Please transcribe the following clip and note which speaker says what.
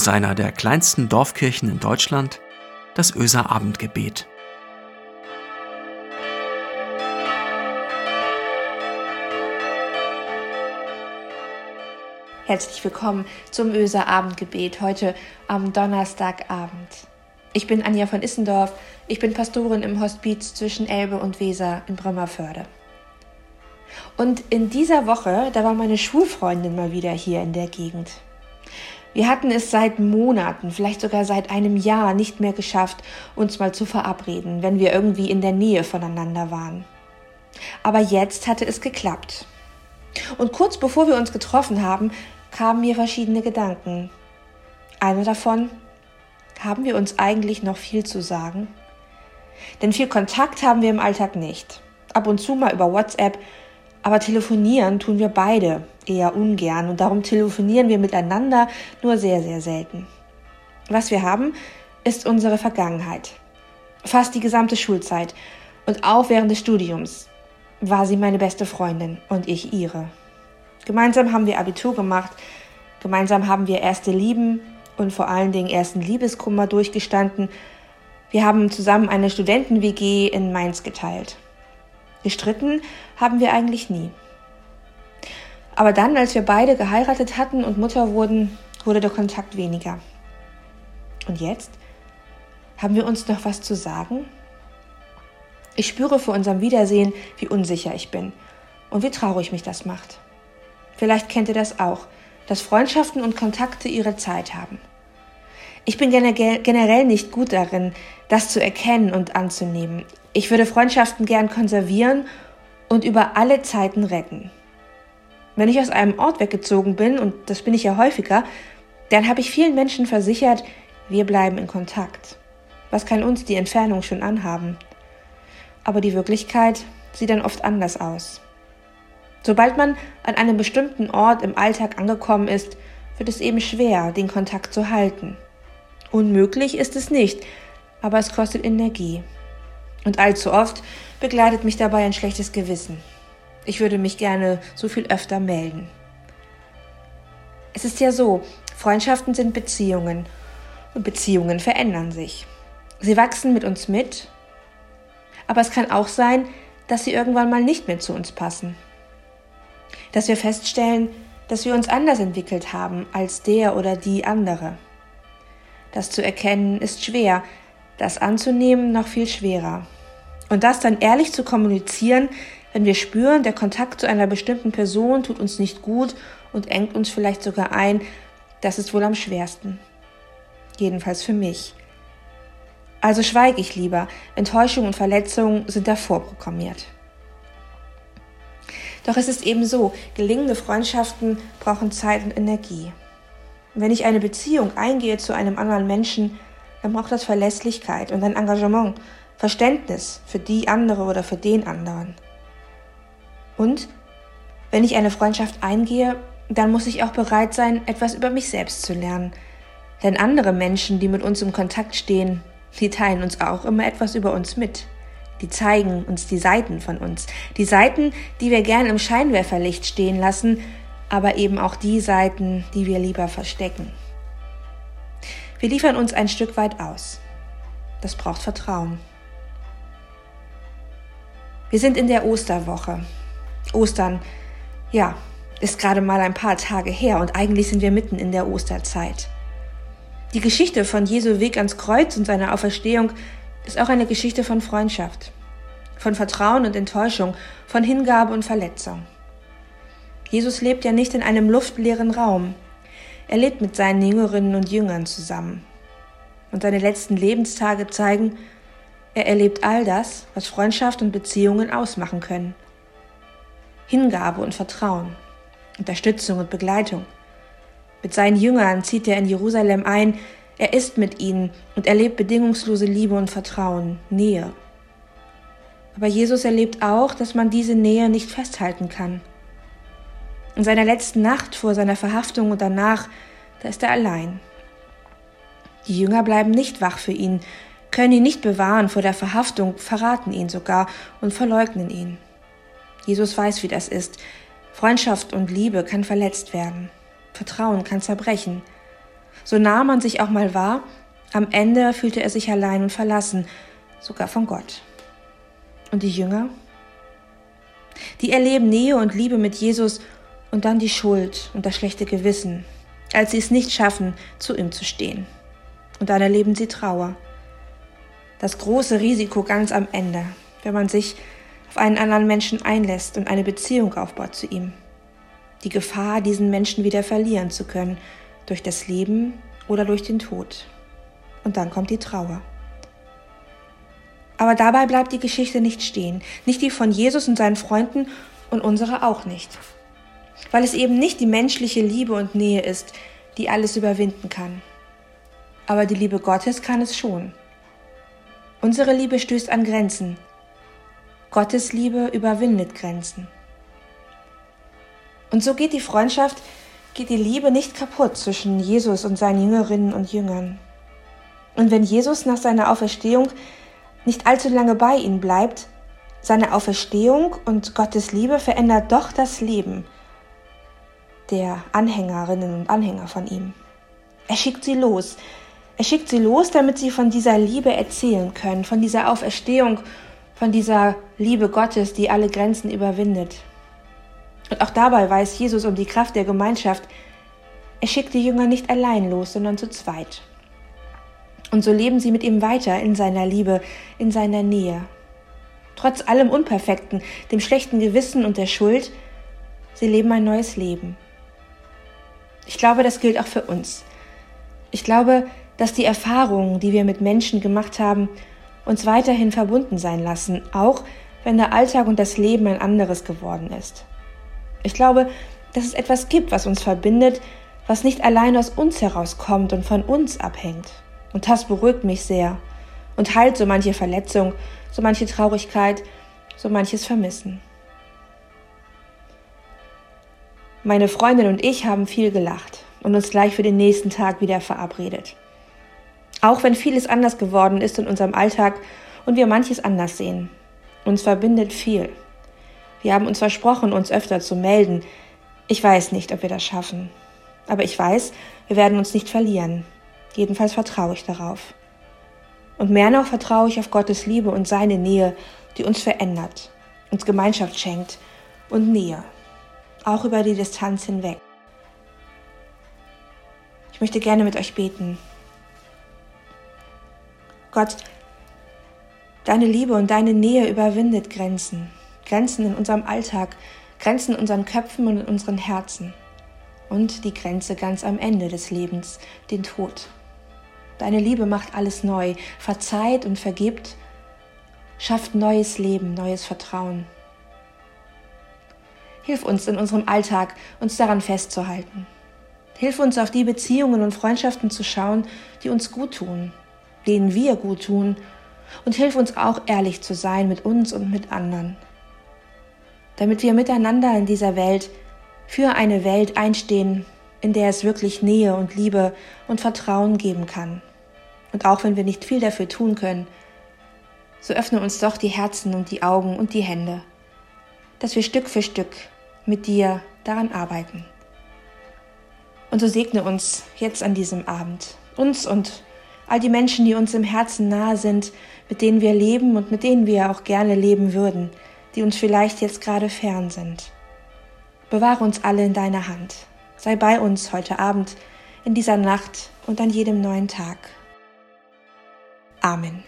Speaker 1: aus einer der kleinsten Dorfkirchen in Deutschland, das Öser Abendgebet.
Speaker 2: Herzlich willkommen zum Öser Abendgebet heute am Donnerstagabend. Ich bin Anja von Issendorf, ich bin Pastorin im Hospiz zwischen Elbe und Weser in Brömmerförde. Und in dieser Woche, da war meine Schulfreundin mal wieder hier in der Gegend. Wir hatten es seit Monaten, vielleicht sogar seit einem Jahr nicht mehr geschafft, uns mal zu verabreden, wenn wir irgendwie in der Nähe voneinander waren. Aber jetzt hatte es geklappt. Und kurz bevor wir uns getroffen haben, kamen mir verschiedene Gedanken. Einer davon, haben wir uns eigentlich noch viel zu sagen? Denn viel Kontakt haben wir im Alltag nicht. Ab und zu mal über WhatsApp aber telefonieren tun wir beide eher ungern und darum telefonieren wir miteinander nur sehr, sehr selten. Was wir haben, ist unsere Vergangenheit. Fast die gesamte Schulzeit und auch während des Studiums war sie meine beste Freundin und ich ihre. Gemeinsam haben wir Abitur gemacht, gemeinsam haben wir erste Lieben und vor allen Dingen ersten Liebeskummer durchgestanden. Wir haben zusammen eine Studenten-WG in Mainz geteilt. Gestritten haben wir eigentlich nie. Aber dann, als wir beide geheiratet hatten und Mutter wurden, wurde der Kontakt weniger. Und jetzt? Haben wir uns noch was zu sagen? Ich spüre vor unserem Wiedersehen, wie unsicher ich bin und wie traurig mich das macht. Vielleicht kennt ihr das auch, dass Freundschaften und Kontakte ihre Zeit haben. Ich bin generell nicht gut darin, das zu erkennen und anzunehmen. Ich würde Freundschaften gern konservieren und über alle Zeiten retten. Wenn ich aus einem Ort weggezogen bin, und das bin ich ja häufiger, dann habe ich vielen Menschen versichert, wir bleiben in Kontakt. Was kann uns die Entfernung schon anhaben? Aber die Wirklichkeit sieht dann oft anders aus. Sobald man an einem bestimmten Ort im Alltag angekommen ist, wird es eben schwer, den Kontakt zu halten. Unmöglich ist es nicht, aber es kostet Energie. Und allzu oft begleitet mich dabei ein schlechtes Gewissen. Ich würde mich gerne so viel öfter melden. Es ist ja so, Freundschaften sind Beziehungen und Beziehungen verändern sich. Sie wachsen mit uns mit, aber es kann auch sein, dass sie irgendwann mal nicht mehr zu uns passen. Dass wir feststellen, dass wir uns anders entwickelt haben als der oder die andere. Das zu erkennen ist schwer, das anzunehmen noch viel schwerer. Und das dann ehrlich zu kommunizieren, wenn wir spüren, der Kontakt zu einer bestimmten Person tut uns nicht gut und engt uns vielleicht sogar ein, das ist wohl am schwersten. Jedenfalls für mich. Also schweige ich lieber, Enttäuschung und Verletzungen sind davor programmiert. Doch es ist eben so, gelingende Freundschaften brauchen Zeit und Energie. Wenn ich eine Beziehung eingehe zu einem anderen Menschen, dann braucht das Verlässlichkeit und ein Engagement, Verständnis für die andere oder für den anderen. Und wenn ich eine Freundschaft eingehe, dann muss ich auch bereit sein, etwas über mich selbst zu lernen. Denn andere Menschen, die mit uns im Kontakt stehen, die teilen uns auch immer etwas über uns mit. Die zeigen uns die Seiten von uns. Die Seiten, die wir gern im Scheinwerferlicht stehen lassen, aber eben auch die Seiten, die wir lieber verstecken. Wir liefern uns ein Stück weit aus. Das braucht Vertrauen. Wir sind in der Osterwoche. Ostern, ja, ist gerade mal ein paar Tage her und eigentlich sind wir mitten in der Osterzeit. Die Geschichte von Jesu Weg ans Kreuz und seiner Auferstehung ist auch eine Geschichte von Freundschaft, von Vertrauen und Enttäuschung, von Hingabe und Verletzung. Jesus lebt ja nicht in einem luftleeren Raum. Er lebt mit seinen Jüngerinnen und Jüngern zusammen. Und seine letzten Lebenstage zeigen, er erlebt all das, was Freundschaft und Beziehungen ausmachen können. Hingabe und Vertrauen, Unterstützung und Begleitung. Mit seinen Jüngern zieht er in Jerusalem ein, er ist mit ihnen und erlebt bedingungslose Liebe und Vertrauen, Nähe. Aber Jesus erlebt auch, dass man diese Nähe nicht festhalten kann. In seiner letzten Nacht vor seiner Verhaftung und danach, da ist er allein. Die Jünger bleiben nicht wach für ihn, können ihn nicht bewahren vor der Verhaftung, verraten ihn sogar und verleugnen ihn. Jesus weiß, wie das ist. Freundschaft und Liebe kann verletzt werden. Vertrauen kann zerbrechen. So nah man sich auch mal war, am Ende fühlte er sich allein und verlassen, sogar von Gott. Und die Jünger? Die erleben Nähe und Liebe mit Jesus und dann die Schuld und das schlechte Gewissen, als sie es nicht schaffen, zu ihm zu stehen. Und dann erleben sie Trauer. Das große Risiko ganz am Ende, wenn man sich auf einen anderen Menschen einlässt und eine Beziehung aufbaut zu ihm. Die Gefahr, diesen Menschen wieder verlieren zu können, durch das Leben oder durch den Tod. Und dann kommt die Trauer. Aber dabei bleibt die Geschichte nicht stehen, nicht die von Jesus und seinen Freunden und unsere auch nicht. Weil es eben nicht die menschliche Liebe und Nähe ist, die alles überwinden kann. Aber die Liebe Gottes kann es schon. Unsere Liebe stößt an Grenzen. Gottes Liebe überwindet Grenzen. Und so geht die Freundschaft, geht die Liebe nicht kaputt zwischen Jesus und seinen Jüngerinnen und Jüngern. Und wenn Jesus nach seiner Auferstehung nicht allzu lange bei ihnen bleibt, seine Auferstehung und Gottes Liebe verändert doch das Leben der Anhängerinnen und Anhänger von ihm. Er schickt sie los. Er schickt sie los, damit sie von dieser Liebe erzählen können, von dieser Auferstehung, von dieser Liebe Gottes, die alle Grenzen überwindet. Und auch dabei weiß Jesus um die Kraft der Gemeinschaft. Er schickt die Jünger nicht allein los, sondern zu zweit. Und so leben sie mit ihm weiter in seiner Liebe, in seiner Nähe. Trotz allem Unperfekten, dem schlechten Gewissen und der Schuld, sie leben ein neues Leben. Ich glaube, das gilt auch für uns. Ich glaube, dass die Erfahrungen, die wir mit Menschen gemacht haben, uns weiterhin verbunden sein lassen, auch wenn der Alltag und das Leben ein anderes geworden ist. Ich glaube, dass es etwas gibt, was uns verbindet, was nicht allein aus uns herauskommt und von uns abhängt. Und das beruhigt mich sehr und heilt so manche Verletzung, so manche Traurigkeit, so manches Vermissen. Meine Freundin und ich haben viel gelacht und uns gleich für den nächsten Tag wieder verabredet. Auch wenn vieles anders geworden ist in unserem Alltag und wir manches anders sehen. Uns verbindet viel. Wir haben uns versprochen, uns öfter zu melden. Ich weiß nicht, ob wir das schaffen. Aber ich weiß, wir werden uns nicht verlieren. Jedenfalls vertraue ich darauf. Und mehr noch vertraue ich auf Gottes Liebe und seine Nähe, die uns verändert, uns Gemeinschaft schenkt und Nähe, auch über die Distanz hinweg. Ich möchte gerne mit euch beten. Gott, deine Liebe und deine Nähe überwindet Grenzen, Grenzen in unserem Alltag, Grenzen in unseren Köpfen und in unseren Herzen und die Grenze ganz am Ende des Lebens, den Tod. Deine Liebe macht alles neu, verzeiht und vergibt, schafft neues Leben, neues Vertrauen. Hilf uns in unserem Alltag, uns daran festzuhalten. Hilf uns auf die Beziehungen und Freundschaften zu schauen, die uns gut tun, denen wir gut tun, und hilf uns auch ehrlich zu sein mit uns und mit anderen, damit wir miteinander in dieser Welt für eine Welt einstehen, in der es wirklich Nähe und Liebe und Vertrauen geben kann. Und auch wenn wir nicht viel dafür tun können, so öffne uns doch die Herzen und die Augen und die Hände, dass wir Stück für Stück mit dir daran arbeiten. Und so segne uns jetzt an diesem Abend, uns und all die Menschen, die uns im Herzen nahe sind, mit denen wir leben und mit denen wir auch gerne leben würden, die uns vielleicht jetzt gerade fern sind. Bewahre uns alle in deiner Hand. Sei bei uns heute Abend, in dieser Nacht und an jedem neuen Tag. Amen.